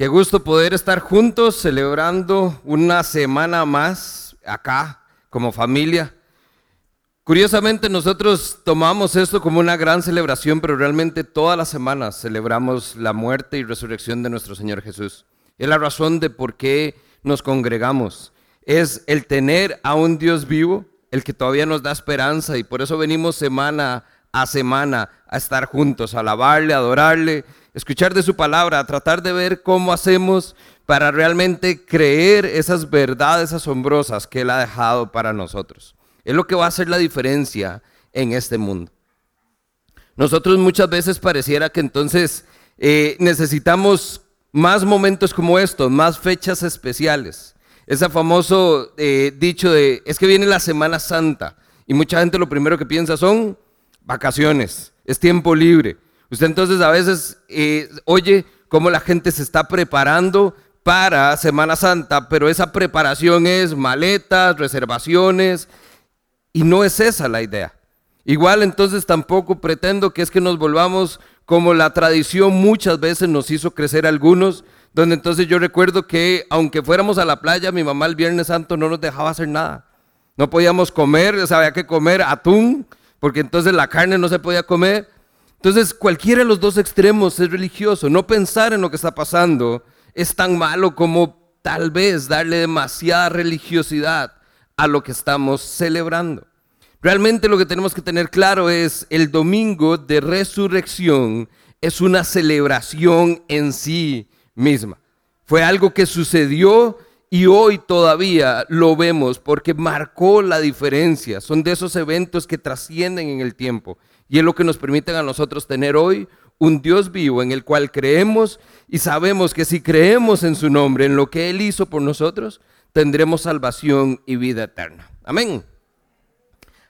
Qué gusto poder estar juntos celebrando una semana más acá como familia. Curiosamente nosotros tomamos esto como una gran celebración, pero realmente todas las semanas celebramos la muerte y resurrección de nuestro Señor Jesús. Es la razón de por qué nos congregamos. Es el tener a un Dios vivo, el que todavía nos da esperanza y por eso venimos semana a semana a estar juntos, a alabarle, a adorarle escuchar de su palabra, tratar de ver cómo hacemos para realmente creer esas verdades asombrosas que Él ha dejado para nosotros. Es lo que va a hacer la diferencia en este mundo. Nosotros muchas veces pareciera que entonces eh, necesitamos más momentos como estos, más fechas especiales. Ese famoso eh, dicho de, es que viene la Semana Santa y mucha gente lo primero que piensa son vacaciones, es tiempo libre. Usted entonces a veces eh, oye cómo la gente se está preparando para Semana Santa, pero esa preparación es maletas, reservaciones, y no es esa la idea. Igual entonces tampoco pretendo que es que nos volvamos como la tradición muchas veces nos hizo crecer algunos, donde entonces yo recuerdo que aunque fuéramos a la playa, mi mamá el Viernes Santo no nos dejaba hacer nada. No podíamos comer, o sea, había que comer atún, porque entonces la carne no se podía comer. Entonces, cualquiera de los dos extremos es religioso. No pensar en lo que está pasando es tan malo como tal vez darle demasiada religiosidad a lo que estamos celebrando. Realmente lo que tenemos que tener claro es el domingo de resurrección es una celebración en sí misma. Fue algo que sucedió y hoy todavía lo vemos porque marcó la diferencia. Son de esos eventos que trascienden en el tiempo. Y es lo que nos permite a nosotros tener hoy un Dios vivo en el cual creemos y sabemos que si creemos en su nombre, en lo que Él hizo por nosotros, tendremos salvación y vida eterna. Amén.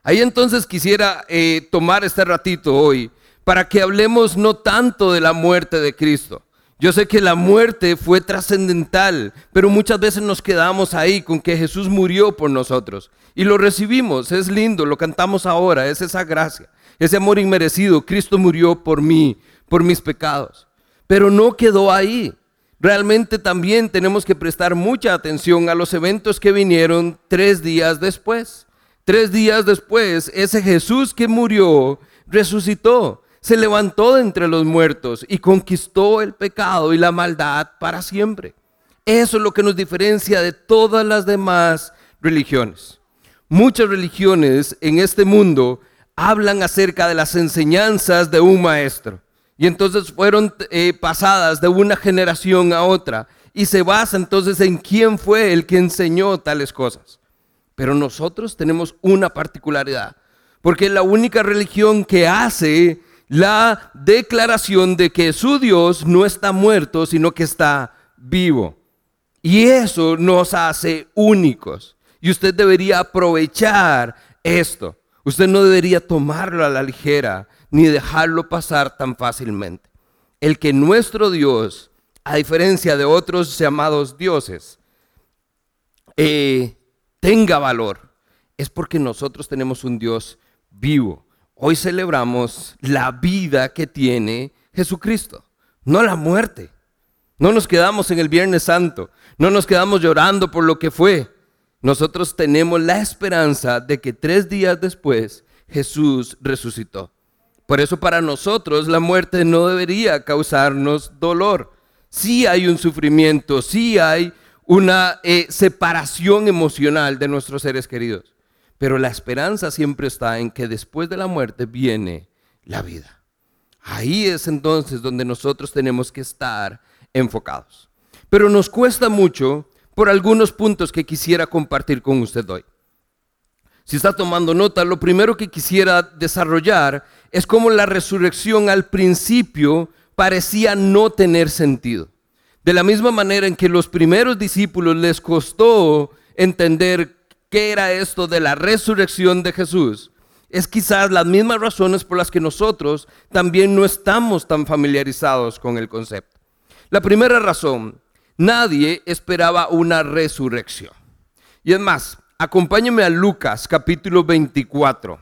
Ahí entonces quisiera eh, tomar este ratito hoy para que hablemos no tanto de la muerte de Cristo. Yo sé que la muerte fue trascendental, pero muchas veces nos quedamos ahí con que Jesús murió por nosotros. Y lo recibimos, es lindo, lo cantamos ahora, es esa gracia ese amor inmerecido. Cristo murió por mí, por mis pecados. Pero no quedó ahí. Realmente también tenemos que prestar mucha atención a los eventos que vinieron tres días después. Tres días después, ese Jesús que murió, resucitó, se levantó de entre los muertos y conquistó el pecado y la maldad para siempre. Eso es lo que nos diferencia de todas las demás religiones. Muchas religiones en este mundo hablan acerca de las enseñanzas de un maestro. Y entonces fueron eh, pasadas de una generación a otra. Y se basa entonces en quién fue el que enseñó tales cosas. Pero nosotros tenemos una particularidad. Porque es la única religión que hace la declaración de que su Dios no está muerto, sino que está vivo. Y eso nos hace únicos. Y usted debería aprovechar esto. Usted no debería tomarlo a la ligera ni dejarlo pasar tan fácilmente. El que nuestro Dios, a diferencia de otros llamados dioses, eh, tenga valor, es porque nosotros tenemos un Dios vivo. Hoy celebramos la vida que tiene Jesucristo, no la muerte. No nos quedamos en el Viernes Santo, no nos quedamos llorando por lo que fue, nosotros tenemos la esperanza de que tres días después Jesús resucitó. Por eso para nosotros la muerte no debería causarnos dolor. Sí hay un sufrimiento, sí hay una eh, separación emocional de nuestros seres queridos. Pero la esperanza siempre está en que después de la muerte viene la vida. Ahí es entonces donde nosotros tenemos que estar enfocados. Pero nos cuesta mucho por algunos puntos que quisiera compartir con usted hoy. Si está tomando nota, lo primero que quisiera desarrollar es cómo la resurrección al principio parecía no tener sentido. De la misma manera en que los primeros discípulos les costó entender qué era esto de la resurrección de Jesús, es quizás las mismas razones por las que nosotros también no estamos tan familiarizados con el concepto. La primera razón Nadie esperaba una resurrección. Y es más, acompáñeme a Lucas capítulo 24.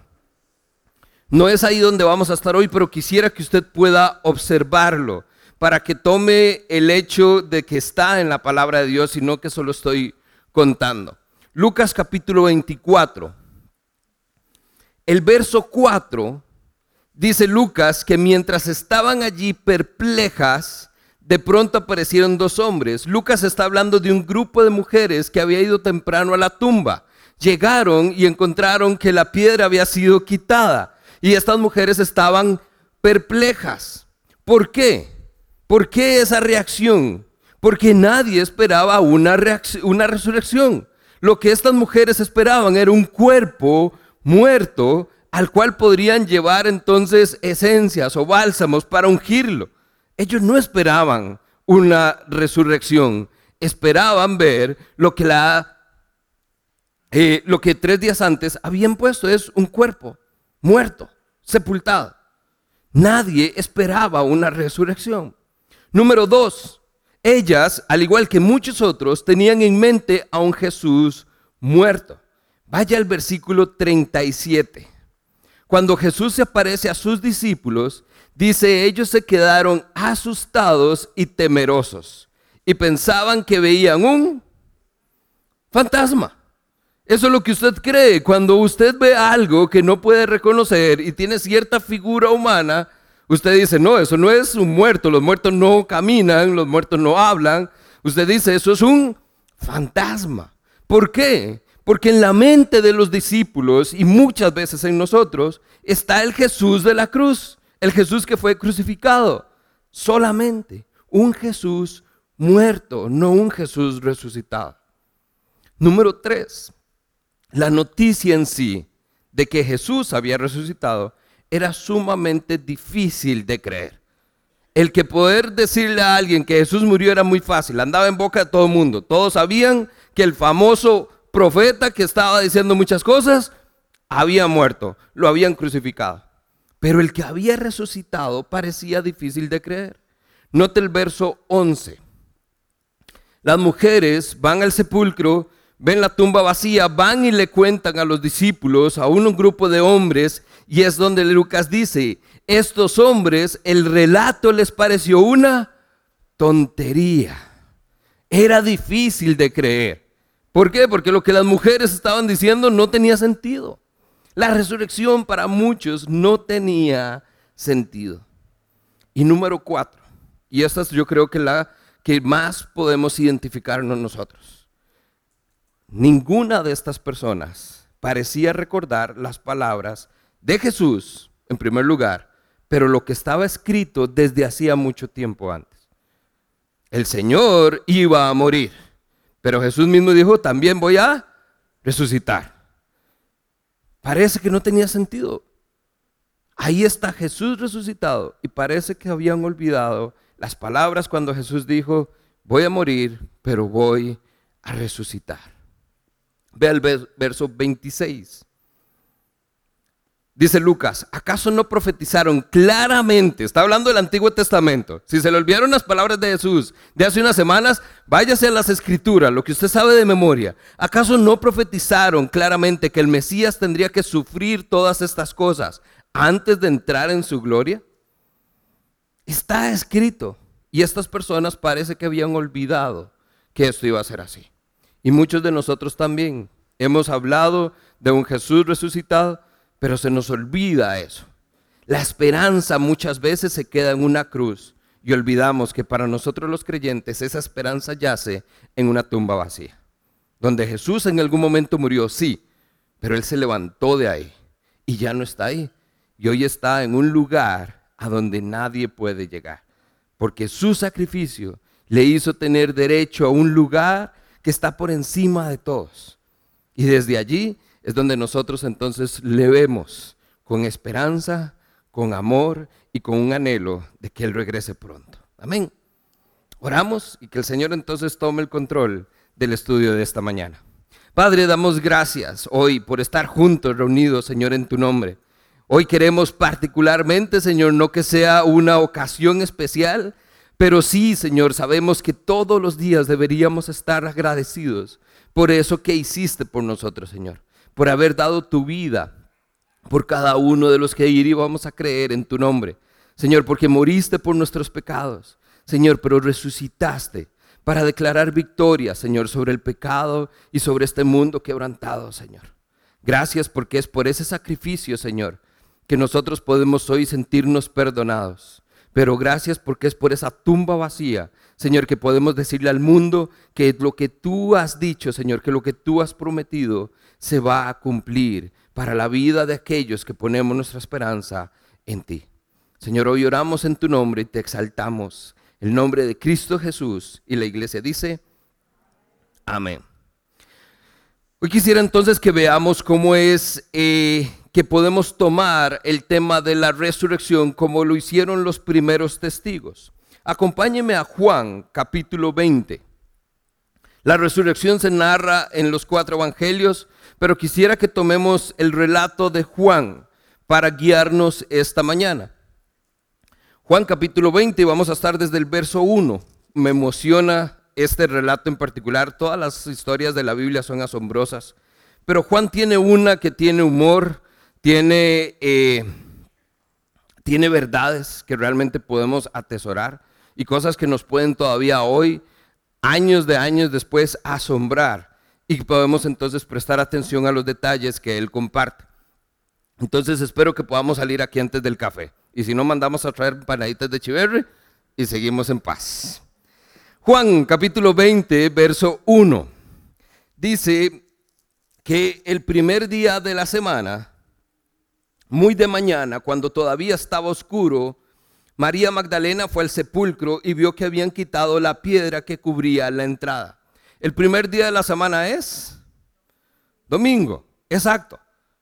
No es ahí donde vamos a estar hoy, pero quisiera que usted pueda observarlo para que tome el hecho de que está en la palabra de Dios, sino que solo estoy contando. Lucas capítulo 24. El verso 4 dice Lucas que mientras estaban allí perplejas, de pronto aparecieron dos hombres. Lucas está hablando de un grupo de mujeres que había ido temprano a la tumba. Llegaron y encontraron que la piedra había sido quitada y estas mujeres estaban perplejas. ¿Por qué? ¿Por qué esa reacción? Porque nadie esperaba una, una resurrección. Lo que estas mujeres esperaban era un cuerpo muerto al cual podrían llevar entonces esencias o bálsamos para ungirlo. Ellos no esperaban una resurrección, esperaban ver lo que, la, eh, lo que tres días antes habían puesto, es un cuerpo muerto, sepultado. Nadie esperaba una resurrección. Número dos, ellas, al igual que muchos otros, tenían en mente a un Jesús muerto. Vaya al versículo 37. Cuando Jesús se aparece a sus discípulos, dice, ellos se quedaron asustados y temerosos y pensaban que veían un fantasma. Eso es lo que usted cree. Cuando usted ve algo que no puede reconocer y tiene cierta figura humana, usted dice, no, eso no es un muerto. Los muertos no caminan, los muertos no hablan. Usted dice, eso es un fantasma. ¿Por qué? Porque en la mente de los discípulos y muchas veces en nosotros está el Jesús de la cruz, el Jesús que fue crucificado. Solamente un Jesús muerto, no un Jesús resucitado. Número tres, la noticia en sí de que Jesús había resucitado era sumamente difícil de creer. El que poder decirle a alguien que Jesús murió era muy fácil, andaba en boca de todo el mundo. Todos sabían que el famoso profeta que estaba diciendo muchas cosas, había muerto, lo habían crucificado. Pero el que había resucitado parecía difícil de creer. Note el verso 11. Las mujeres van al sepulcro, ven la tumba vacía, van y le cuentan a los discípulos, a un grupo de hombres, y es donde Lucas dice, estos hombres, el relato les pareció una tontería. Era difícil de creer. ¿Por qué? Porque lo que las mujeres estaban diciendo no tenía sentido. La resurrección para muchos no tenía sentido. Y número cuatro, y esta es yo creo que la que más podemos identificarnos nosotros. Ninguna de estas personas parecía recordar las palabras de Jesús, en primer lugar, pero lo que estaba escrito desde hacía mucho tiempo antes. El Señor iba a morir. Pero Jesús mismo dijo, también voy a resucitar. Parece que no tenía sentido. Ahí está Jesús resucitado y parece que habían olvidado las palabras cuando Jesús dijo, voy a morir, pero voy a resucitar. Ve el verso 26. Dice Lucas, ¿acaso no profetizaron claramente? Está hablando del Antiguo Testamento. Si se le olvidaron las palabras de Jesús de hace unas semanas, váyase a las escrituras, lo que usted sabe de memoria. ¿Acaso no profetizaron claramente que el Mesías tendría que sufrir todas estas cosas antes de entrar en su gloria? Está escrito. Y estas personas parece que habían olvidado que esto iba a ser así. Y muchos de nosotros también hemos hablado de un Jesús resucitado pero se nos olvida eso. La esperanza muchas veces se queda en una cruz y olvidamos que para nosotros los creyentes esa esperanza yace en una tumba vacía. Donde Jesús en algún momento murió, sí, pero Él se levantó de ahí y ya no está ahí. Y hoy está en un lugar a donde nadie puede llegar. Porque su sacrificio le hizo tener derecho a un lugar que está por encima de todos. Y desde allí es donde nosotros entonces le vemos con esperanza, con amor y con un anhelo de que Él regrese pronto. Amén. Oramos y que el Señor entonces tome el control del estudio de esta mañana. Padre, damos gracias hoy por estar juntos, reunidos, Señor, en tu nombre. Hoy queremos particularmente, Señor, no que sea una ocasión especial, pero sí, Señor, sabemos que todos los días deberíamos estar agradecidos por eso que hiciste por nosotros, Señor por haber dado tu vida por cada uno de los que íbamos a creer en tu nombre. Señor, porque moriste por nuestros pecados. Señor, pero resucitaste para declarar victoria, Señor, sobre el pecado y sobre este mundo quebrantado, Señor. Gracias porque es por ese sacrificio, Señor, que nosotros podemos hoy sentirnos perdonados. Pero gracias porque es por esa tumba vacía, Señor, que podemos decirle al mundo que lo que tú has dicho, Señor, que lo que tú has prometido se va a cumplir para la vida de aquellos que ponemos nuestra esperanza en ti. Señor, hoy oramos en tu nombre y te exaltamos. El nombre de Cristo Jesús. Y la iglesia dice, amén. Hoy quisiera entonces que veamos cómo es eh, que podemos tomar el tema de la resurrección como lo hicieron los primeros testigos. Acompáñeme a Juan capítulo 20. La resurrección se narra en los cuatro evangelios, pero quisiera que tomemos el relato de Juan para guiarnos esta mañana. Juan capítulo 20, vamos a estar desde el verso 1. Me emociona este relato en particular. Todas las historias de la Biblia son asombrosas, pero Juan tiene una que tiene humor, tiene, eh, tiene verdades que realmente podemos atesorar y cosas que nos pueden todavía hoy, años de años después, asombrar y podemos entonces prestar atención a los detalles que él comparte. Entonces espero que podamos salir aquí antes del café. Y si no, mandamos a traer panaditas de chiverre y seguimos en paz. Juan capítulo 20, verso 1. Dice que el primer día de la semana, muy de mañana, cuando todavía estaba oscuro, María Magdalena fue al sepulcro y vio que habían quitado la piedra que cubría la entrada. El primer día de la semana es domingo, exacto,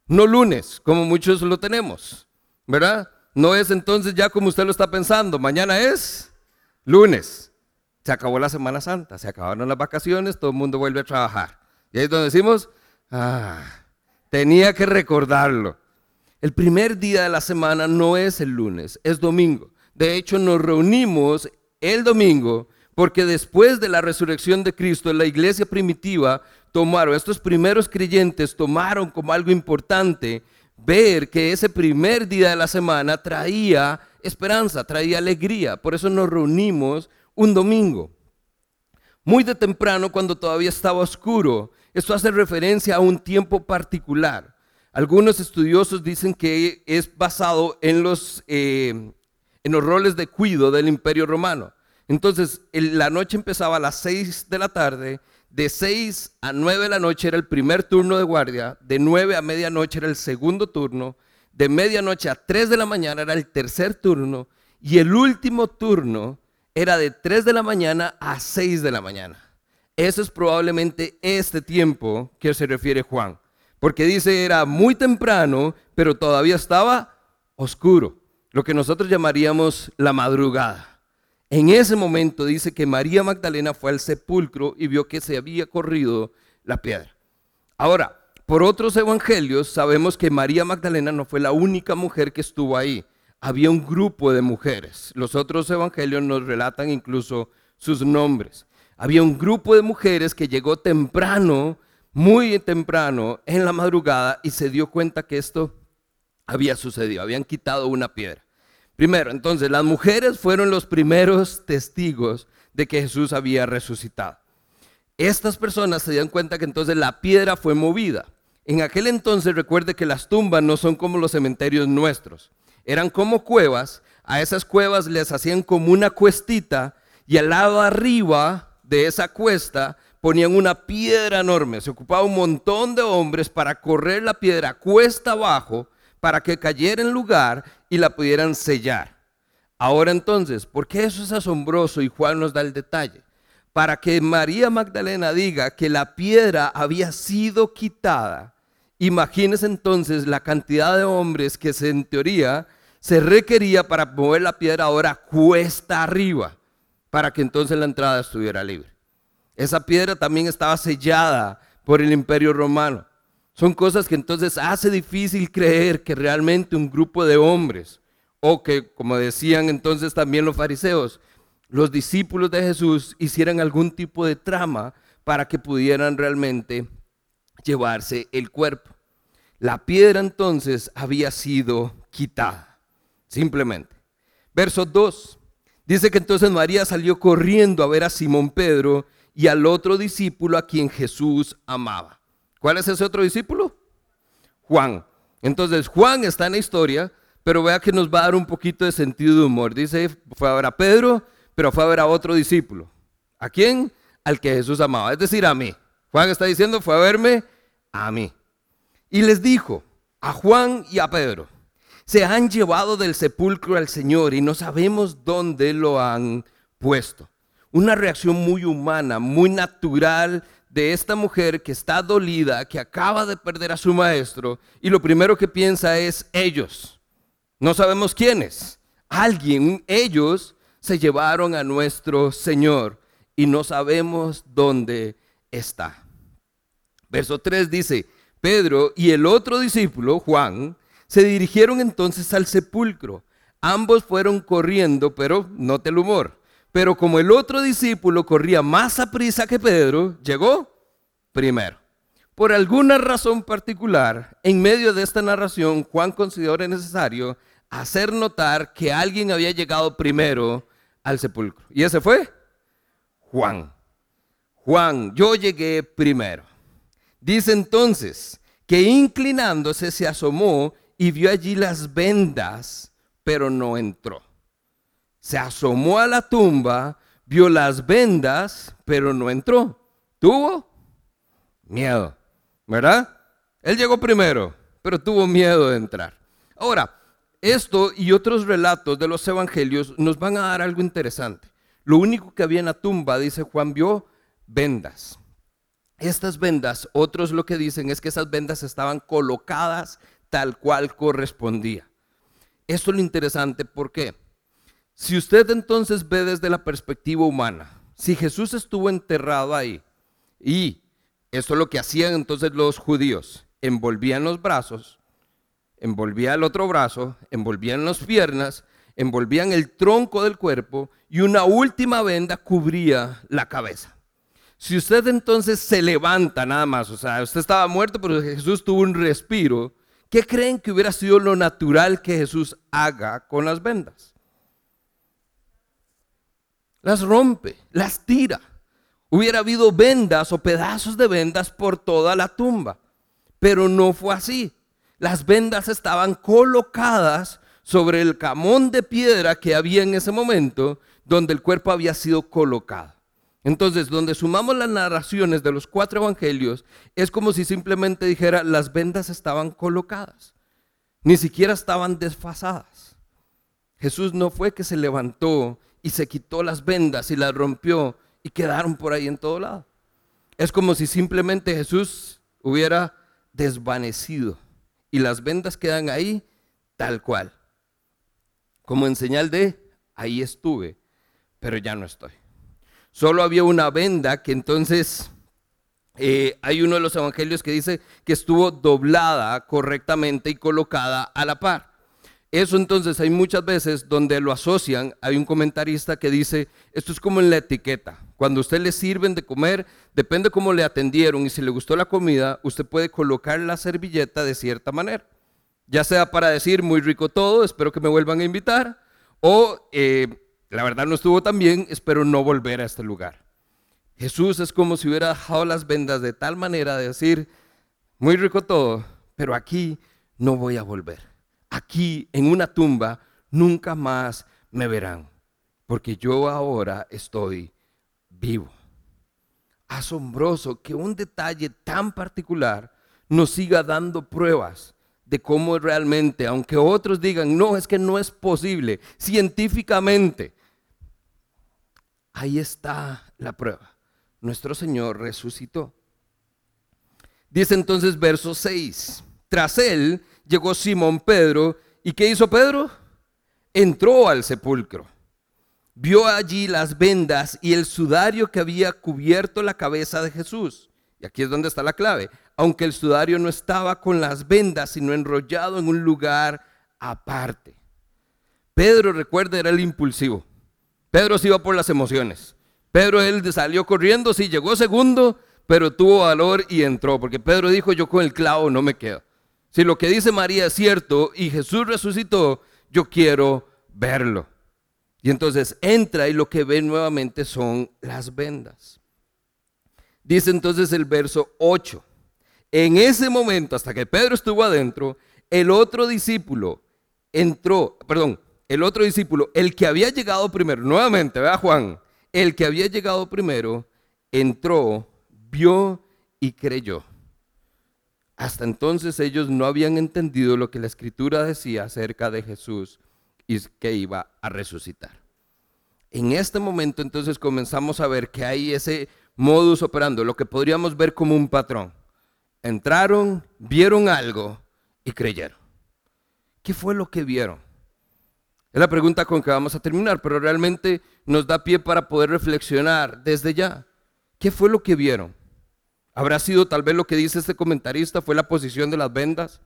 no lunes, como muchos lo tenemos, ¿verdad? No es entonces ya como usted lo está pensando, mañana es lunes se acabó la Semana Santa, se acabaron las vacaciones, todo el mundo vuelve a trabajar. Y ahí es donde decimos, ah, tenía que recordarlo. El primer día de la semana no es el lunes, es domingo. De hecho, nos reunimos el domingo porque después de la resurrección de Cristo, la iglesia primitiva tomaron, estos primeros creyentes tomaron como algo importante ver que ese primer día de la semana traía esperanza, traía alegría. Por eso nos reunimos un domingo, muy de temprano cuando todavía estaba oscuro. Esto hace referencia a un tiempo particular. Algunos estudiosos dicen que es basado en los, eh, en los roles de cuido del imperio romano. Entonces, la noche empezaba a las 6 de la tarde, de 6 a 9 de la noche era el primer turno de guardia, de 9 a medianoche era el segundo turno, de medianoche a 3 de la mañana era el tercer turno, y el último turno era de 3 de la mañana a 6 de la mañana. Eso es probablemente este tiempo que se refiere Juan. Porque dice era muy temprano, pero todavía estaba oscuro. Lo que nosotros llamaríamos la madrugada. En ese momento dice que María Magdalena fue al sepulcro y vio que se había corrido la piedra. Ahora, por otros evangelios sabemos que María Magdalena no fue la única mujer que estuvo ahí había un grupo de mujeres. Los otros evangelios nos relatan incluso sus nombres. Había un grupo de mujeres que llegó temprano, muy temprano, en la madrugada y se dio cuenta que esto había sucedido. Habían quitado una piedra. Primero, entonces, las mujeres fueron los primeros testigos de que Jesús había resucitado. Estas personas se dieron cuenta que entonces la piedra fue movida. En aquel entonces recuerde que las tumbas no son como los cementerios nuestros eran como cuevas, a esas cuevas les hacían como una cuestita y al lado arriba de esa cuesta ponían una piedra enorme. Se ocupaba un montón de hombres para correr la piedra cuesta abajo para que cayera en lugar y la pudieran sellar. Ahora entonces, ¿por qué eso es asombroso? Y Juan nos da el detalle. Para que María Magdalena diga que la piedra había sido quitada. Imagínense entonces la cantidad de hombres que se, en teoría se requería para mover la piedra ahora cuesta arriba, para que entonces la entrada estuviera libre. Esa piedra también estaba sellada por el imperio romano. Son cosas que entonces hace difícil creer que realmente un grupo de hombres, o que, como decían entonces también los fariseos, los discípulos de Jesús hicieran algún tipo de trama para que pudieran realmente llevarse el cuerpo. La piedra entonces había sido quitada. Simplemente. Verso 2. Dice que entonces María salió corriendo a ver a Simón Pedro y al otro discípulo a quien Jesús amaba. ¿Cuál es ese otro discípulo? Juan. Entonces Juan está en la historia, pero vea que nos va a dar un poquito de sentido de humor. Dice, fue a ver a Pedro, pero fue a ver a otro discípulo. ¿A quién? Al que Jesús amaba, es decir, a mí. Juan está diciendo, fue a verme a mí. Y les dijo a Juan y a Pedro, se han llevado del sepulcro al Señor y no sabemos dónde lo han puesto. Una reacción muy humana, muy natural de esta mujer que está dolida, que acaba de perder a su maestro y lo primero que piensa es ellos. No sabemos quiénes. Alguien, ellos se llevaron a nuestro Señor y no sabemos dónde está. Verso 3 dice, Pedro y el otro discípulo, Juan, se dirigieron entonces al sepulcro. Ambos fueron corriendo, pero note el humor. Pero como el otro discípulo corría más a prisa que Pedro, llegó primero. Por alguna razón particular, en medio de esta narración, Juan consideró necesario hacer notar que alguien había llegado primero al sepulcro. ¿Y ese fue? Juan. Juan, yo llegué primero. Dice entonces que inclinándose se asomó y vio allí las vendas, pero no entró. Se asomó a la tumba, vio las vendas, pero no entró. Tuvo miedo, ¿verdad? Él llegó primero, pero tuvo miedo de entrar. Ahora, esto y otros relatos de los evangelios nos van a dar algo interesante. Lo único que había en la tumba, dice Juan, vio vendas. Estas vendas, otros lo que dicen es que esas vendas estaban colocadas tal cual correspondía. Esto es lo interesante porque si usted entonces ve desde la perspectiva humana, si Jesús estuvo enterrado ahí y esto es lo que hacían entonces los judíos, envolvían los brazos, envolvían el otro brazo, envolvían las piernas, envolvían el tronco del cuerpo y una última venda cubría la cabeza. Si usted entonces se levanta nada más, o sea, usted estaba muerto, pero Jesús tuvo un respiro, ¿qué creen que hubiera sido lo natural que Jesús haga con las vendas? Las rompe, las tira. Hubiera habido vendas o pedazos de vendas por toda la tumba, pero no fue así. Las vendas estaban colocadas sobre el camón de piedra que había en ese momento donde el cuerpo había sido colocado. Entonces, donde sumamos las narraciones de los cuatro evangelios, es como si simplemente dijera, las vendas estaban colocadas, ni siquiera estaban desfasadas. Jesús no fue que se levantó y se quitó las vendas y las rompió y quedaron por ahí en todo lado. Es como si simplemente Jesús hubiera desvanecido y las vendas quedan ahí tal cual, como en señal de, ahí estuve, pero ya no estoy. Solo había una venda que entonces eh, hay uno de los evangelios que dice que estuvo doblada correctamente y colocada a la par. Eso entonces hay muchas veces donde lo asocian, hay un comentarista que dice, esto es como en la etiqueta. Cuando usted le sirven de comer, depende cómo le atendieron y si le gustó la comida, usted puede colocar la servilleta de cierta manera. Ya sea para decir muy rico todo, espero que me vuelvan a invitar, o eh, la verdad no estuvo tan bien, espero no volver a este lugar. Jesús es como si hubiera dejado las vendas de tal manera de decir, muy rico todo, pero aquí no voy a volver. Aquí en una tumba nunca más me verán, porque yo ahora estoy vivo. Asombroso que un detalle tan particular nos siga dando pruebas de cómo realmente, aunque otros digan, no, es que no es posible, científicamente, ahí está la prueba. Nuestro Señor resucitó. Dice entonces verso 6, tras él llegó Simón Pedro, ¿y qué hizo Pedro? Entró al sepulcro, vio allí las vendas y el sudario que había cubierto la cabeza de Jesús. Y aquí es donde está la clave aunque el sudario no estaba con las vendas, sino enrollado en un lugar aparte. Pedro, recuerda, era el impulsivo. Pedro se iba por las emociones. Pedro, él salió corriendo, sí, llegó segundo, pero tuvo valor y entró, porque Pedro dijo, yo con el clavo no me quedo. Si lo que dice María es cierto y Jesús resucitó, yo quiero verlo. Y entonces entra y lo que ve nuevamente son las vendas. Dice entonces el verso 8. En ese momento, hasta que Pedro estuvo adentro, el otro discípulo entró, perdón, el otro discípulo, el que había llegado primero, nuevamente, vea Juan, el que había llegado primero, entró, vio y creyó. Hasta entonces ellos no habían entendido lo que la escritura decía acerca de Jesús y que iba a resucitar. En este momento entonces comenzamos a ver que hay ese modus operando, lo que podríamos ver como un patrón. Entraron, vieron algo y creyeron. ¿Qué fue lo que vieron? Es la pregunta con que vamos a terminar, pero realmente nos da pie para poder reflexionar desde ya. ¿Qué fue lo que vieron? ¿Habrá sido tal vez lo que dice este comentarista? ¿Fue la posición de las vendas?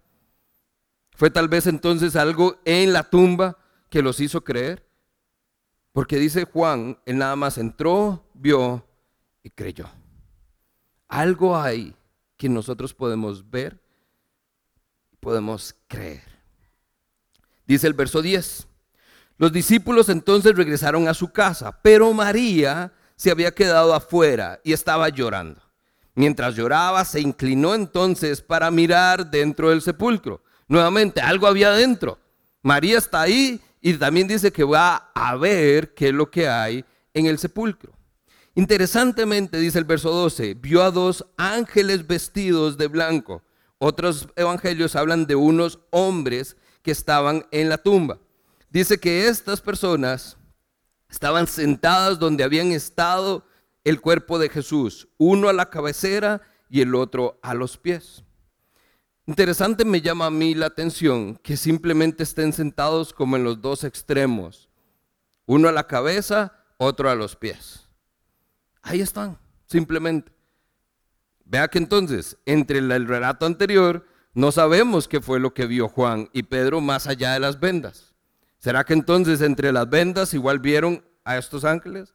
¿Fue tal vez entonces algo en la tumba que los hizo creer? Porque dice Juan, él nada más entró, vio y creyó. Algo hay que nosotros podemos ver y podemos creer. Dice el verso 10. Los discípulos entonces regresaron a su casa, pero María se había quedado afuera y estaba llorando. Mientras lloraba, se inclinó entonces para mirar dentro del sepulcro. Nuevamente, algo había dentro. María está ahí y también dice que va a ver qué es lo que hay en el sepulcro. Interesantemente, dice el verso 12, vio a dos ángeles vestidos de blanco. Otros evangelios hablan de unos hombres que estaban en la tumba dice que estas personas estaban sentadas donde habían estado el cuerpo de Jesús, uno a la cabecera y el otro a los pies. Interesante me llama a mí la atención que simplemente estén sentados como en los dos extremos, uno a la cabeza, otro a los pies. Ahí están, simplemente. Vea que entonces, entre el relato anterior, no sabemos qué fue lo que vio Juan y Pedro más allá de las vendas. ¿Será que entonces entre las vendas igual vieron a estos ángeles?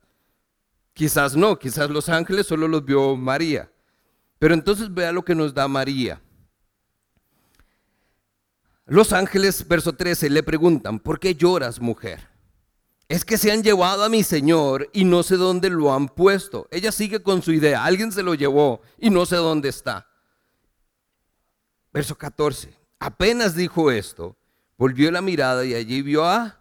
Quizás no, quizás los ángeles solo los vio María. Pero entonces vea lo que nos da María. Los ángeles, verso 13, le preguntan, ¿por qué lloras, mujer? Es que se han llevado a mi Señor y no sé dónde lo han puesto. Ella sigue con su idea, alguien se lo llevó y no sé dónde está. Verso 14, apenas dijo esto, Volvió la mirada y allí vio a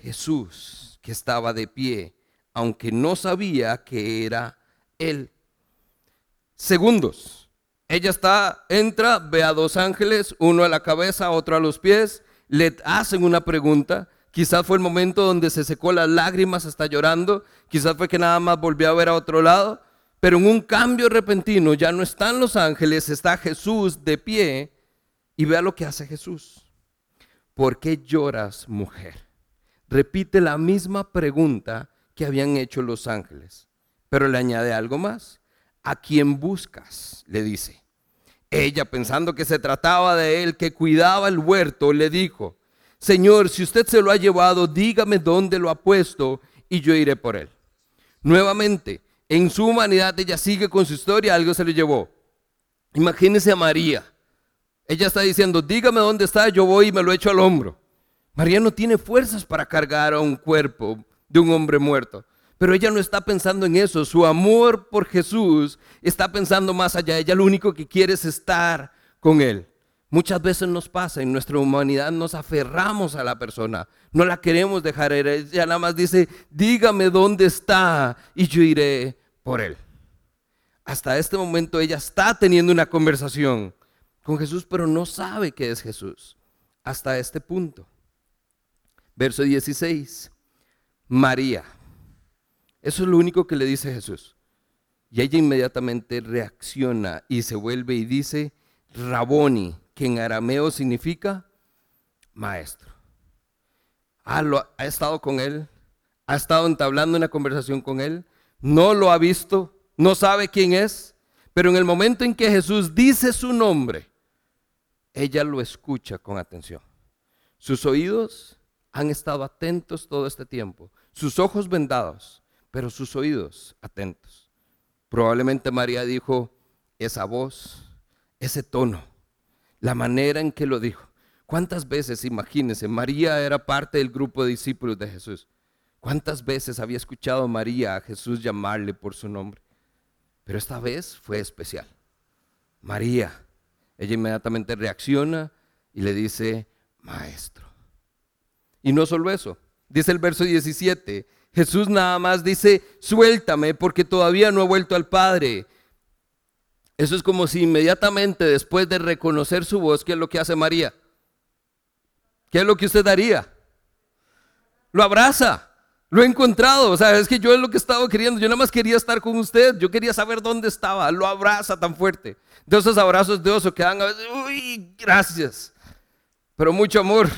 Jesús que estaba de pie, aunque no sabía que era él. Segundos. Ella está, entra, ve a dos ángeles, uno a la cabeza, otro a los pies, le hacen una pregunta. Quizás fue el momento donde se secó las lágrimas, está llorando. Quizás fue que nada más volvió a ver a otro lado. Pero en un cambio repentino ya no están los ángeles, está Jesús de pie. Y vea lo que hace Jesús. ¿por qué lloras, mujer? Repite la misma pregunta que habían hecho los ángeles, pero le añade algo más. ¿A quién buscas? le dice. Ella, pensando que se trataba de él, que cuidaba el huerto, le dijo, Señor, si usted se lo ha llevado, dígame dónde lo ha puesto y yo iré por él. Nuevamente, en su humanidad ella sigue con su historia, algo se le llevó. Imagínese a María ella está diciendo, dígame dónde está, yo voy y me lo echo al hombro. María no tiene fuerzas para cargar a un cuerpo de un hombre muerto. Pero ella no está pensando en eso. Su amor por Jesús está pensando más allá. Ella lo único que quiere es estar con Él. Muchas veces nos pasa, en nuestra humanidad nos aferramos a la persona, no la queremos dejar ir. Ella nada más dice, dígame dónde está y yo iré por Él. Hasta este momento ella está teniendo una conversación con Jesús, pero no sabe que es Jesús hasta este punto. Verso 16, María. Eso es lo único que le dice Jesús. Y ella inmediatamente reacciona y se vuelve y dice, Raboni, que en arameo significa maestro. ha estado con él, ha estado entablando una conversación con él, no lo ha visto, no sabe quién es, pero en el momento en que Jesús dice su nombre, ella lo escucha con atención. Sus oídos han estado atentos todo este tiempo, sus ojos vendados, pero sus oídos atentos. Probablemente María dijo esa voz, ese tono, la manera en que lo dijo. ¿Cuántas veces, imagínense, María era parte del grupo de discípulos de Jesús? ¿Cuántas veces había escuchado María a Jesús llamarle por su nombre? Pero esta vez fue especial. María, ella inmediatamente reacciona y le dice, maestro. Y no solo eso, dice el verso 17, Jesús nada más dice, suéltame porque todavía no he vuelto al Padre. Eso es como si inmediatamente después de reconocer su voz, ¿qué es lo que hace María? ¿Qué es lo que usted haría? Lo abraza. Lo he encontrado, o sea, es que yo es lo que estaba queriendo, yo nada más quería estar con usted, yo quería saber dónde estaba, lo abraza tan fuerte. De esos abrazos de oso que dan a veces, uy, gracias, pero mucho amor.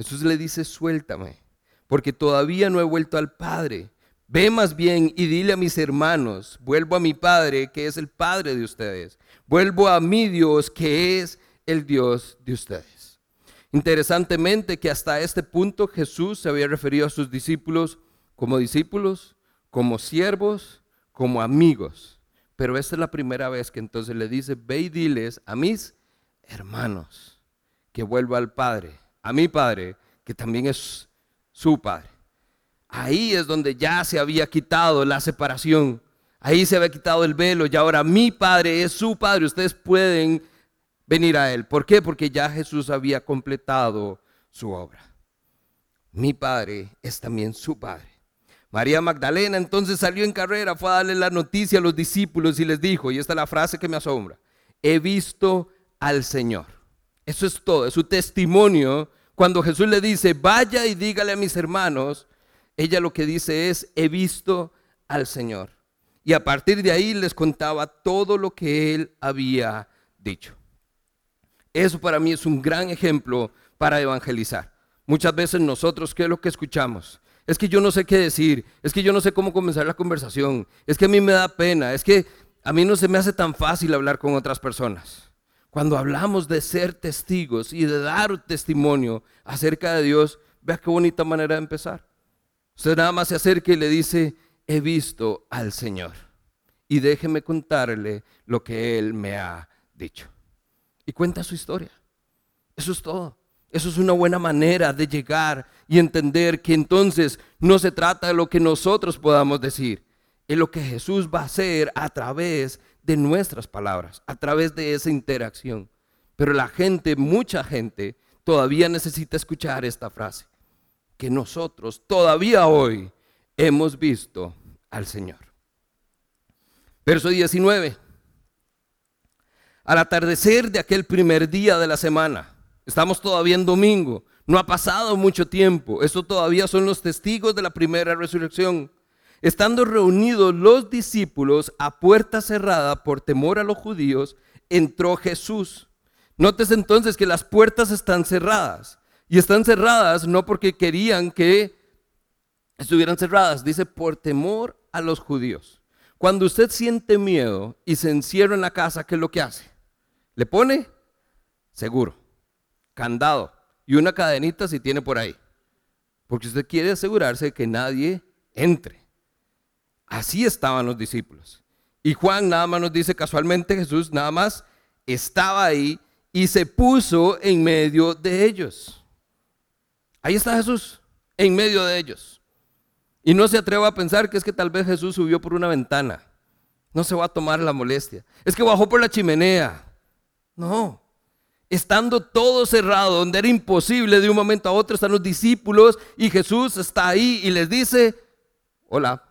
Jesús le dice, suéltame, porque todavía no he vuelto al Padre. Ve más bien y dile a mis hermanos, vuelvo a mi Padre, que es el Padre de ustedes. Vuelvo a mi Dios, que es el Dios de ustedes. Interesantemente que hasta este punto Jesús se había referido a sus discípulos como discípulos, como siervos, como amigos. Pero esta es la primera vez que entonces le dice, ve y diles a mis hermanos que vuelva al Padre, a mi Padre, que también es su Padre. Ahí es donde ya se había quitado la separación. Ahí se había quitado el velo y ahora mi Padre es su Padre. Ustedes pueden venir a Él. ¿Por qué? Porque ya Jesús había completado su obra. Mi Padre es también su Padre. María Magdalena entonces salió en carrera, fue a darle la noticia a los discípulos y les dijo, y esta es la frase que me asombra, he visto al Señor. Eso es todo, es su testimonio. Cuando Jesús le dice, vaya y dígale a mis hermanos, ella lo que dice es, he visto al Señor. Y a partir de ahí les contaba todo lo que él había dicho. Eso para mí es un gran ejemplo para evangelizar. Muchas veces nosotros, ¿qué es lo que escuchamos? Es que yo no sé qué decir, es que yo no sé cómo comenzar la conversación, es que a mí me da pena, es que a mí no se me hace tan fácil hablar con otras personas. Cuando hablamos de ser testigos y de dar testimonio acerca de Dios, vea qué bonita manera de empezar. Usted nada más se acerca y le dice, he visto al Señor. Y déjeme contarle lo que Él me ha dicho y cuenta su historia. Eso es todo. Eso es una buena manera de llegar y entender que entonces no se trata de lo que nosotros podamos decir, es lo que Jesús va a hacer a través de nuestras palabras, a través de esa interacción. Pero la gente, mucha gente, todavía necesita escuchar esta frase, que nosotros todavía hoy hemos visto al Señor. Verso 19 al atardecer de aquel primer día de la semana. Estamos todavía en domingo, no ha pasado mucho tiempo, estos todavía son los testigos de la primera resurrección. Estando reunidos los discípulos a puerta cerrada por temor a los judíos, entró Jesús. Notes entonces que las puertas están cerradas. Y están cerradas no porque querían que estuvieran cerradas, dice por temor a los judíos. Cuando usted siente miedo y se encierra en la casa, ¿qué es lo que hace? Le pone seguro, candado y una cadenita si tiene por ahí. Porque usted quiere asegurarse de que nadie entre. Así estaban los discípulos. Y Juan nada más nos dice casualmente, Jesús nada más estaba ahí y se puso en medio de ellos. Ahí está Jesús, en medio de ellos. Y no se atreva a pensar que es que tal vez Jesús subió por una ventana. No se va a tomar la molestia. Es que bajó por la chimenea. No. Estando todo cerrado, donde era imposible de un momento a otro, están los discípulos y Jesús está ahí y les dice, hola,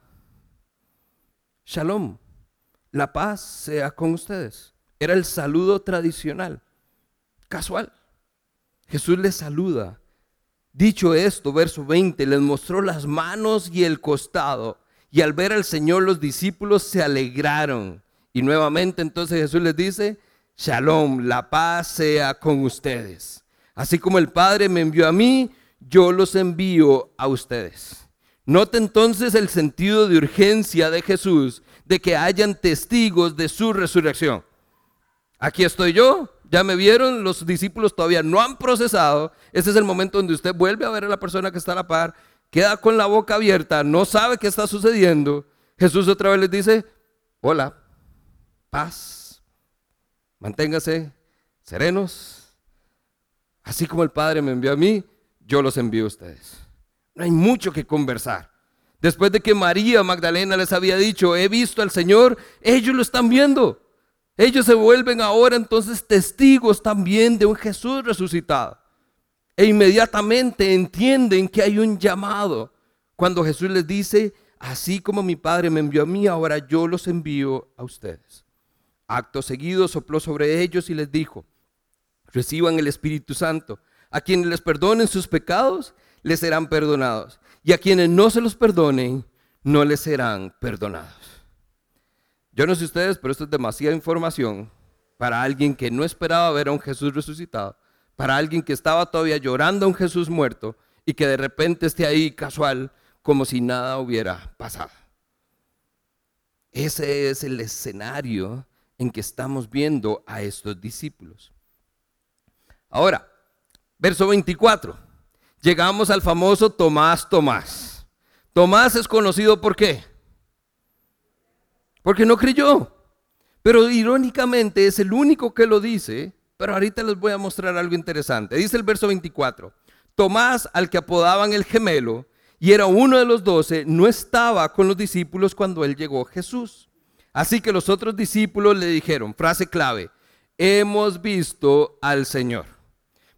shalom, la paz sea con ustedes. Era el saludo tradicional, casual. Jesús les saluda. Dicho esto, verso 20, les mostró las manos y el costado. Y al ver al Señor los discípulos se alegraron. Y nuevamente entonces Jesús les dice, Shalom, la paz sea con ustedes. Así como el Padre me envió a mí, yo los envío a ustedes. Note entonces el sentido de urgencia de Jesús de que hayan testigos de su resurrección. Aquí estoy yo, ya me vieron, los discípulos todavía no han procesado. Este es el momento donde usted vuelve a ver a la persona que está a la par, queda con la boca abierta, no sabe qué está sucediendo. Jesús otra vez les dice, hola, paz Manténgase serenos. Así como el Padre me envió a mí, yo los envío a ustedes. No hay mucho que conversar. Después de que María Magdalena les había dicho, he visto al Señor, ellos lo están viendo. Ellos se vuelven ahora entonces testigos también de un Jesús resucitado. E inmediatamente entienden que hay un llamado. Cuando Jesús les dice, así como mi Padre me envió a mí, ahora yo los envío a ustedes. Acto seguido sopló sobre ellos y les dijo, reciban el Espíritu Santo. A quienes les perdonen sus pecados, les serán perdonados. Y a quienes no se los perdonen, no les serán perdonados. Yo no sé ustedes, pero esto es demasiada información para alguien que no esperaba ver a un Jesús resucitado, para alguien que estaba todavía llorando a un Jesús muerto y que de repente esté ahí casual como si nada hubiera pasado. Ese es el escenario en que estamos viendo a estos discípulos. Ahora, verso 24. Llegamos al famoso Tomás Tomás. Tomás es conocido por qué? Porque no creyó. Pero irónicamente es el único que lo dice. Pero ahorita les voy a mostrar algo interesante. Dice el verso 24. Tomás, al que apodaban el gemelo, y era uno de los doce, no estaba con los discípulos cuando él llegó Jesús. Así que los otros discípulos le dijeron, frase clave, hemos visto al Señor.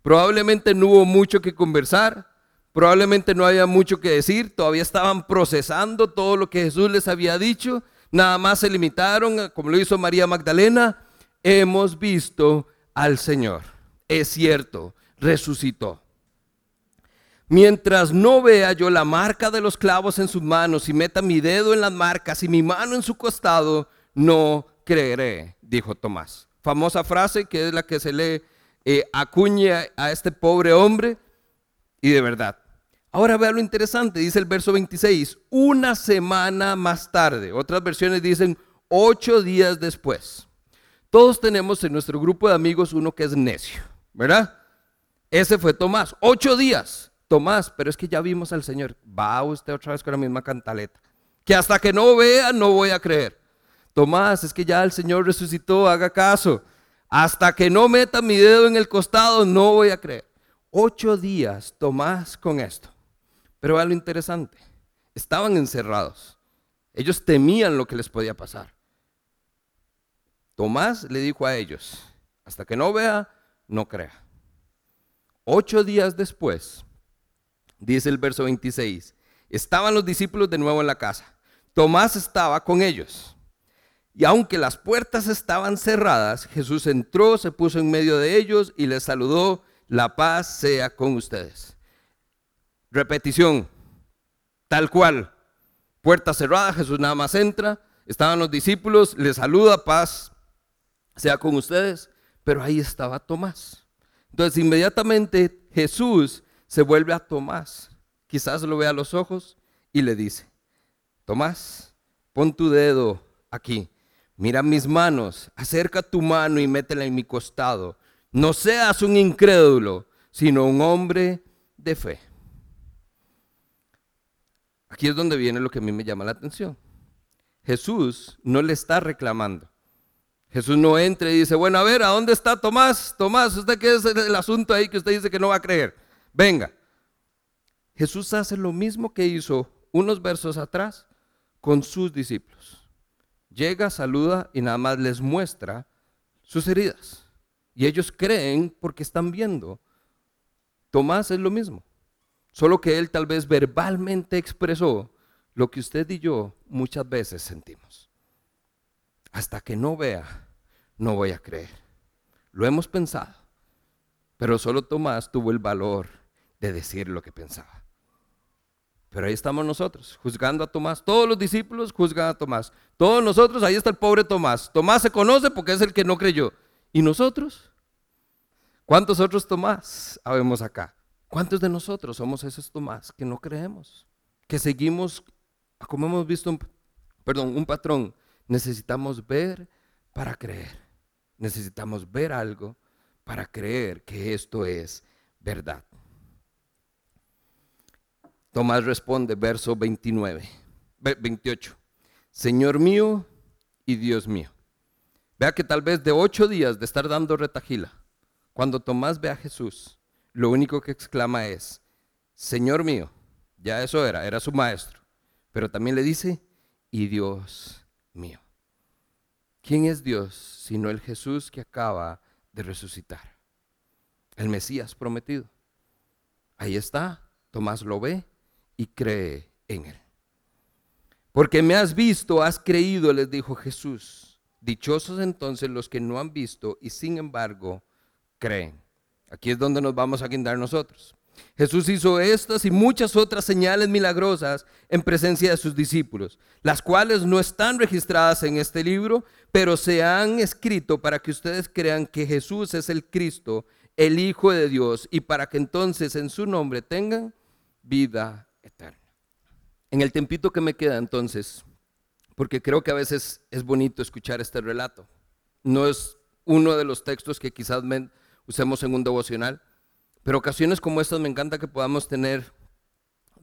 Probablemente no hubo mucho que conversar, probablemente no había mucho que decir, todavía estaban procesando todo lo que Jesús les había dicho, nada más se limitaron, como lo hizo María Magdalena, hemos visto al Señor. Es cierto, resucitó. Mientras no vea yo la marca de los clavos en sus manos y meta mi dedo en las marcas y mi mano en su costado, no creeré, dijo Tomás. Famosa frase que es la que se le eh, acuña a este pobre hombre y de verdad. Ahora vea lo interesante, dice el verso 26, una semana más tarde, otras versiones dicen ocho días después. Todos tenemos en nuestro grupo de amigos uno que es necio, ¿verdad? Ese fue Tomás, ocho días. Tomás, pero es que ya vimos al Señor. Va usted otra vez con la misma cantaleta. Que hasta que no vea, no voy a creer. Tomás, es que ya el Señor resucitó, haga caso. Hasta que no meta mi dedo en el costado, no voy a creer. Ocho días, Tomás, con esto. Pero vea lo interesante. Estaban encerrados. Ellos temían lo que les podía pasar. Tomás le dijo a ellos, hasta que no vea, no crea. Ocho días después, dice el verso 26, estaban los discípulos de nuevo en la casa. Tomás estaba con ellos. Y aunque las puertas estaban cerradas, Jesús entró, se puso en medio de ellos y les saludó, la paz sea con ustedes. Repetición, tal cual. Puerta cerrada, Jesús nada más entra, estaban los discípulos, les saluda, paz sea con ustedes, pero ahí estaba Tomás. Entonces inmediatamente Jesús se vuelve a Tomás, quizás lo vea a los ojos y le dice, Tomás, pon tu dedo aquí, mira mis manos, acerca tu mano y métela en mi costado. No seas un incrédulo, sino un hombre de fe. Aquí es donde viene lo que a mí me llama la atención. Jesús no le está reclamando. Jesús no entra y dice, bueno, a ver, ¿a dónde está Tomás? Tomás, ¿usted qué es el asunto ahí que usted dice que no va a creer? venga. Jesús hace lo mismo que hizo unos versos atrás con sus discípulos. Llega, saluda y nada más les muestra sus heridas. Y ellos creen porque están viendo. Tomás es lo mismo. Solo que él tal vez verbalmente expresó lo que usted y yo muchas veces sentimos. Hasta que no vea, no voy a creer. Lo hemos pensado. Pero solo Tomás tuvo el valor de decir lo que pensaba. Pero ahí estamos nosotros, juzgando a Tomás. Todos los discípulos juzgan a Tomás. Todos nosotros, ahí está el pobre Tomás. Tomás se conoce porque es el que no creyó. ¿Y nosotros? ¿Cuántos otros Tomás habemos acá? ¿Cuántos de nosotros somos esos Tomás que no creemos? Que seguimos, como hemos visto, perdón, un patrón. Necesitamos ver para creer. Necesitamos ver algo para creer que esto es verdad. Tomás responde, verso 29, 28. Señor mío y Dios mío. Vea que tal vez de ocho días de estar dando retajila, cuando Tomás ve a Jesús, lo único que exclama es, Señor mío, ya eso era, era su maestro. Pero también le dice, y Dios mío. ¿Quién es Dios sino el Jesús que acaba de resucitar? El Mesías prometido. Ahí está, Tomás lo ve y cree en él. Porque me has visto, has creído, les dijo Jesús. Dichosos entonces los que no han visto y sin embargo creen. Aquí es donde nos vamos a guindar nosotros. Jesús hizo estas y muchas otras señales milagrosas en presencia de sus discípulos, las cuales no están registradas en este libro, pero se han escrito para que ustedes crean que Jesús es el Cristo, el Hijo de Dios, y para que entonces en su nombre tengan vida En el tempito que me queda entonces, porque creo que a veces es bonito escuchar este relato, no es uno de los textos que quizás usemos en un devocional, pero ocasiones como estas me encanta que podamos tener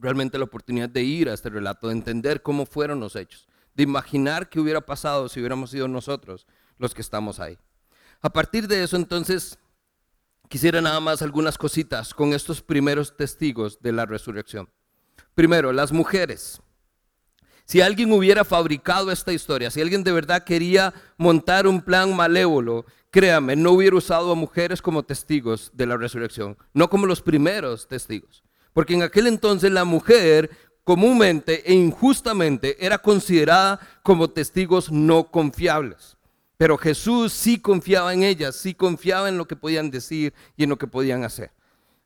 realmente la oportunidad de ir a este relato, de entender cómo fueron los hechos, de imaginar qué hubiera pasado si hubiéramos sido nosotros los que estamos ahí. A partir de eso, entonces, quisiera nada más algunas cositas con estos primeros testigos de la resurrección. Primero, las mujeres. Si alguien hubiera fabricado esta historia, si alguien de verdad quería montar un plan malévolo, créame, no hubiera usado a mujeres como testigos de la resurrección, no como los primeros testigos. Porque en aquel entonces la mujer comúnmente e injustamente era considerada como testigos no confiables. Pero Jesús sí confiaba en ellas, sí confiaba en lo que podían decir y en lo que podían hacer.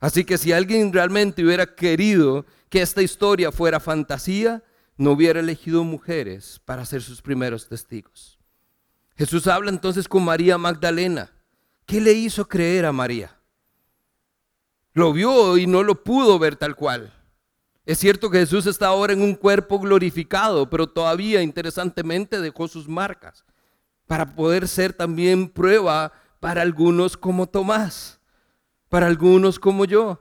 Así que si alguien realmente hubiera querido que esta historia fuera fantasía, no hubiera elegido mujeres para ser sus primeros testigos. Jesús habla entonces con María Magdalena. ¿Qué le hizo creer a María? Lo vio y no lo pudo ver tal cual. Es cierto que Jesús está ahora en un cuerpo glorificado, pero todavía interesantemente dejó sus marcas para poder ser también prueba para algunos como Tomás, para algunos como yo.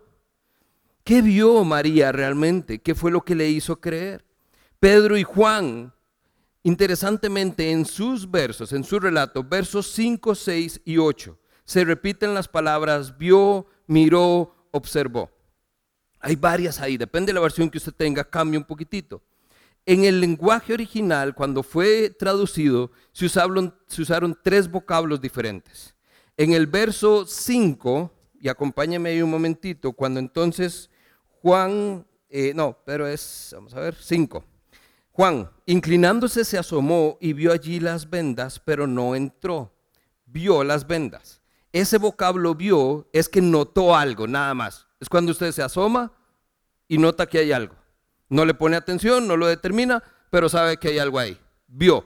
¿Qué vio María realmente? ¿Qué fue lo que le hizo creer? Pedro y Juan, interesantemente en sus versos, en su relato, versos 5, 6 y 8, se repiten las palabras vio, miró, observó. Hay varias ahí, depende de la versión que usted tenga, cambia un poquitito. En el lenguaje original, cuando fue traducido, se usaron, se usaron tres vocablos diferentes. En el verso 5, y acompáñame ahí un momentito, cuando entonces Juan, eh, no, pero es, vamos a ver, 5. Juan, inclinándose, se asomó y vio allí las vendas, pero no entró. Vio las vendas. Ese vocablo vio es que notó algo, nada más. Es cuando usted se asoma y nota que hay algo. No le pone atención, no lo determina, pero sabe que hay algo ahí. Vio.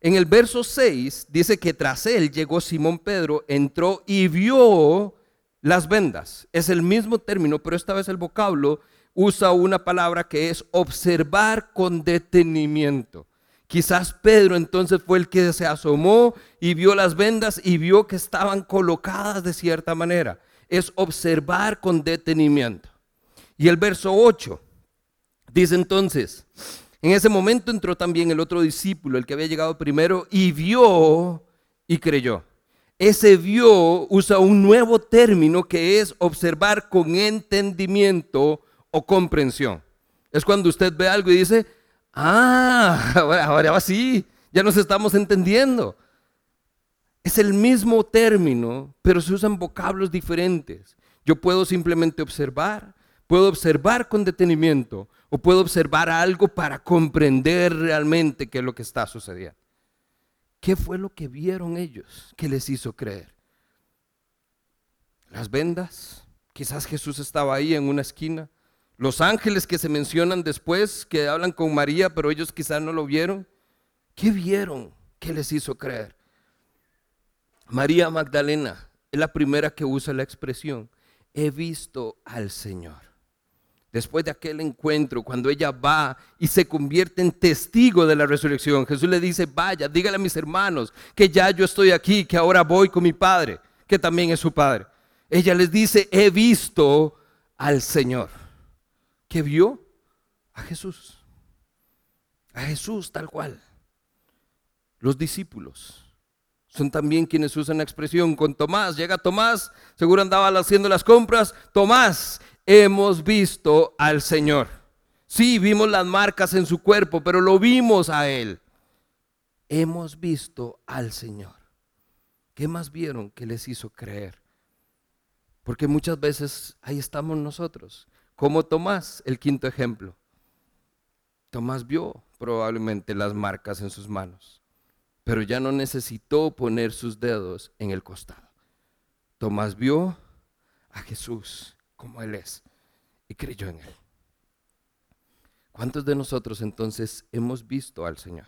En el verso 6 dice que tras él llegó Simón Pedro, entró y vio las vendas. Es el mismo término, pero esta vez el vocablo usa una palabra que es observar con detenimiento. Quizás Pedro entonces fue el que se asomó y vio las vendas y vio que estaban colocadas de cierta manera. Es observar con detenimiento. Y el verso 8 dice entonces, en ese momento entró también el otro discípulo, el que había llegado primero, y vio y creyó. Ese vio usa un nuevo término que es observar con entendimiento o comprensión. Es cuando usted ve algo y dice, ah, ahora, va sí, ya nos estamos entendiendo. Es el mismo término, pero se usan vocablos diferentes. Yo puedo simplemente observar, puedo observar con detenimiento o puedo observar algo para comprender realmente qué es lo que está sucediendo. ¿Qué fue lo que vieron ellos que les hizo creer? Las vendas. Quizás Jesús estaba ahí en una esquina. Los ángeles que se mencionan después, que hablan con María, pero ellos quizás no lo vieron. ¿Qué vieron? ¿Qué les hizo creer? María Magdalena es la primera que usa la expresión, he visto al Señor. Después de aquel encuentro, cuando ella va y se convierte en testigo de la resurrección, Jesús le dice, vaya, dígale a mis hermanos que ya yo estoy aquí, que ahora voy con mi Padre, que también es su Padre. Ella les dice, he visto al Señor que vio a Jesús. A Jesús tal cual. Los discípulos son también quienes usan la expresión con Tomás. Llega Tomás, seguro andaba haciendo las compras. Tomás, hemos visto al Señor. Sí, vimos las marcas en su cuerpo, pero lo vimos a Él. Hemos visto al Señor. ¿Qué más vieron que les hizo creer? Porque muchas veces ahí estamos nosotros, como Tomás, el quinto ejemplo. Tomás vio probablemente las marcas en sus manos, pero ya no necesitó poner sus dedos en el costado. Tomás vio a Jesús como Él es y creyó en Él. ¿Cuántos de nosotros entonces hemos visto al Señor?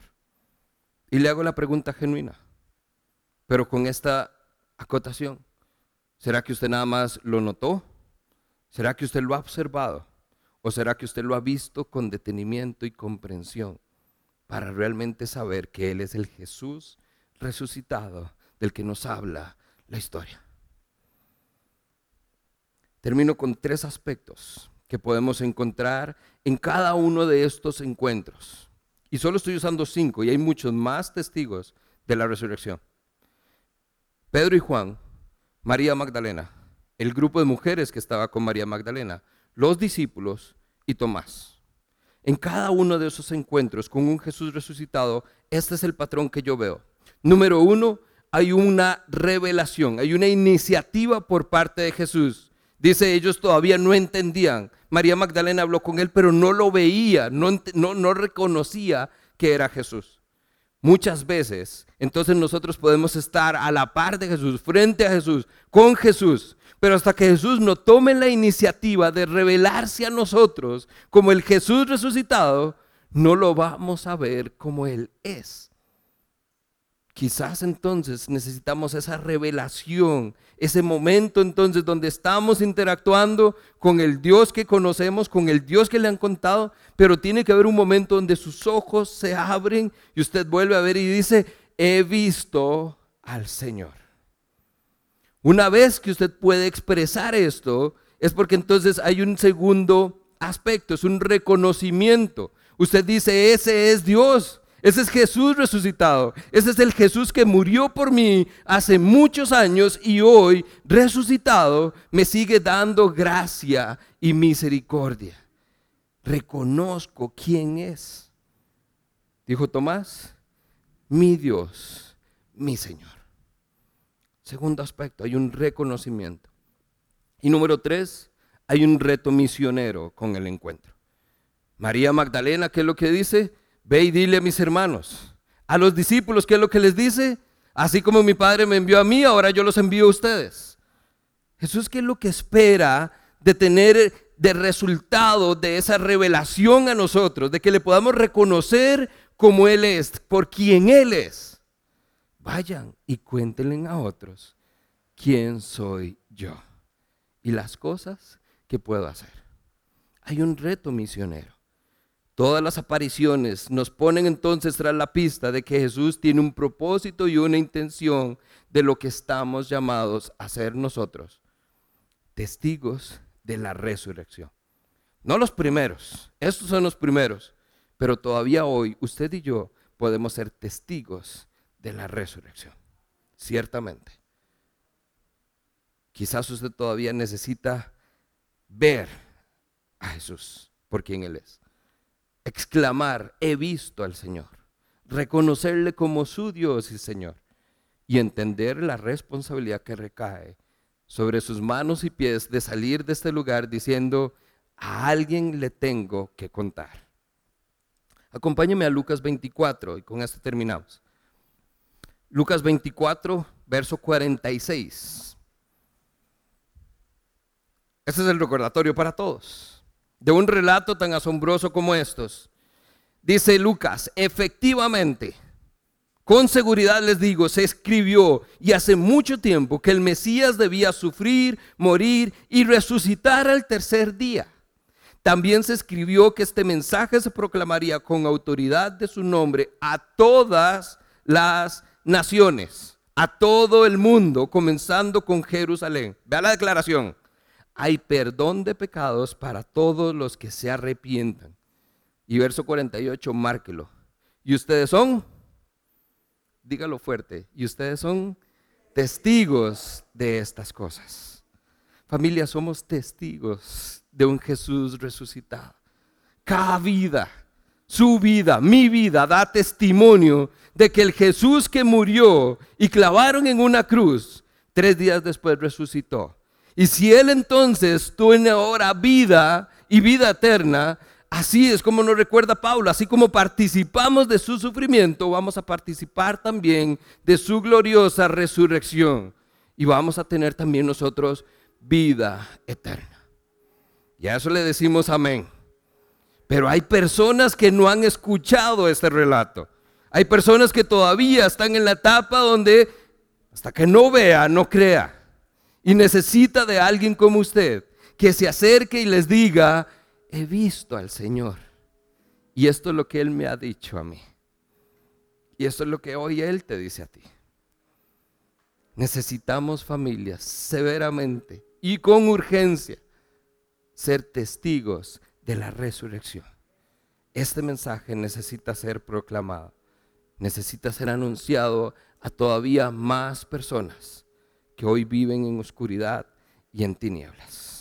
Y le hago la pregunta genuina, pero con esta acotación. ¿Será que usted nada más lo notó? ¿Será que usted lo ha observado? ¿O será que usted lo ha visto con detenimiento y comprensión para realmente saber que Él es el Jesús resucitado del que nos habla la historia? Termino con tres aspectos que podemos encontrar en cada uno de estos encuentros. Y solo estoy usando cinco y hay muchos más testigos de la resurrección. Pedro y Juan, María Magdalena, el grupo de mujeres que estaba con María Magdalena, los discípulos y Tomás. En cada uno de esos encuentros con un Jesús resucitado, este es el patrón que yo veo. Número uno, hay una revelación, hay una iniciativa por parte de Jesús Dice, ellos todavía no entendían. María Magdalena habló con él, pero no lo veía, no, no, no reconocía que era Jesús. Muchas veces, entonces nosotros podemos estar a la par de Jesús, frente a Jesús, con Jesús, pero hasta que Jesús no tome la iniciativa de revelarse a nosotros como el Jesús resucitado, no lo vamos a ver como Él es. Quizás entonces necesitamos esa revelación, ese momento entonces donde estamos interactuando con el Dios que conocemos, con el Dios que le han contado, pero tiene que haber un momento donde sus ojos se abren y usted vuelve a ver y dice, he visto al Señor. Una vez que usted puede expresar esto, es porque entonces hay un segundo aspecto, es un reconocimiento. Usted dice, ese es Dios. Ese es Jesús resucitado. Ese es el Jesús que murió por mí hace muchos años y hoy resucitado me sigue dando gracia y misericordia. Reconozco quién es. Dijo Tomás, mi Dios, mi Señor. Segundo aspecto, hay un reconocimiento. Y número tres, hay un reto misionero con el encuentro. María Magdalena, ¿qué es lo que dice? Ve y dile a mis hermanos, a los discípulos, ¿qué es lo que les dice? Así como mi Padre me envió a mí, ahora yo los envío a ustedes. Jesús, ¿qué es lo que espera de tener de resultado de esa revelación a nosotros, de que le podamos reconocer como Él es, por quien Él es? Vayan y cuéntenle a otros quién soy yo y las cosas que puedo hacer. Hay un reto misionero. Todas las apariciones nos ponen entonces tras la pista de que Jesús tiene un propósito y una intención de lo que estamos llamados a ser nosotros, testigos de la resurrección. No los primeros, estos son los primeros, pero todavía hoy usted y yo podemos ser testigos de la resurrección, ciertamente. Quizás usted todavía necesita ver a Jesús por quien Él es exclamar, he visto al Señor, reconocerle como su Dios y Señor y entender la responsabilidad que recae sobre sus manos y pies de salir de este lugar diciendo, a alguien le tengo que contar. Acompáñeme a Lucas 24 y con esto terminamos. Lucas 24, verso 46. Este es el recordatorio para todos de un relato tan asombroso como estos. Dice Lucas, efectivamente, con seguridad les digo, se escribió y hace mucho tiempo que el Mesías debía sufrir, morir y resucitar al tercer día. También se escribió que este mensaje se proclamaría con autoridad de su nombre a todas las naciones, a todo el mundo, comenzando con Jerusalén. Vea la declaración hay perdón de pecados para todos los que se arrepientan. Y verso 48, márquelo. Y ustedes son, dígalo fuerte, y ustedes son testigos de estas cosas. Familia, somos testigos de un Jesús resucitado. cada vida, su vida, mi vida, da testimonio de que el Jesús que murió y clavaron en una cruz, tres días después resucitó. Y si Él entonces tiene ahora vida y vida eterna, así es como nos recuerda Pablo, así como participamos de su sufrimiento, vamos a participar también de su gloriosa resurrección. Y vamos a tener también nosotros vida eterna. Y a eso le decimos amén. Pero hay personas que no han escuchado este relato. Hay personas que todavía están en la etapa donde hasta que no vea, no crea. Y necesita de alguien como usted que se acerque y les diga, he visto al Señor. Y esto es lo que Él me ha dicho a mí. Y esto es lo que hoy Él te dice a ti. Necesitamos familias severamente y con urgencia ser testigos de la resurrección. Este mensaje necesita ser proclamado, necesita ser anunciado a todavía más personas que hoy viven en oscuridad y en tinieblas.